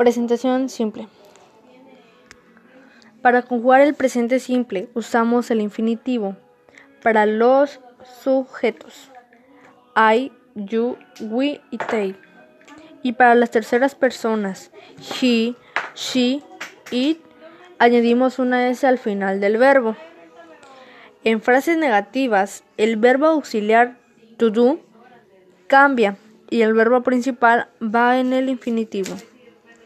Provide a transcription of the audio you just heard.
Presentación simple. Para conjugar el presente simple usamos el infinitivo para los sujetos I, you, we y they. Y para las terceras personas he, she, it, añadimos una S al final del verbo. En frases negativas, el verbo auxiliar to do cambia y el verbo principal va en el infinitivo.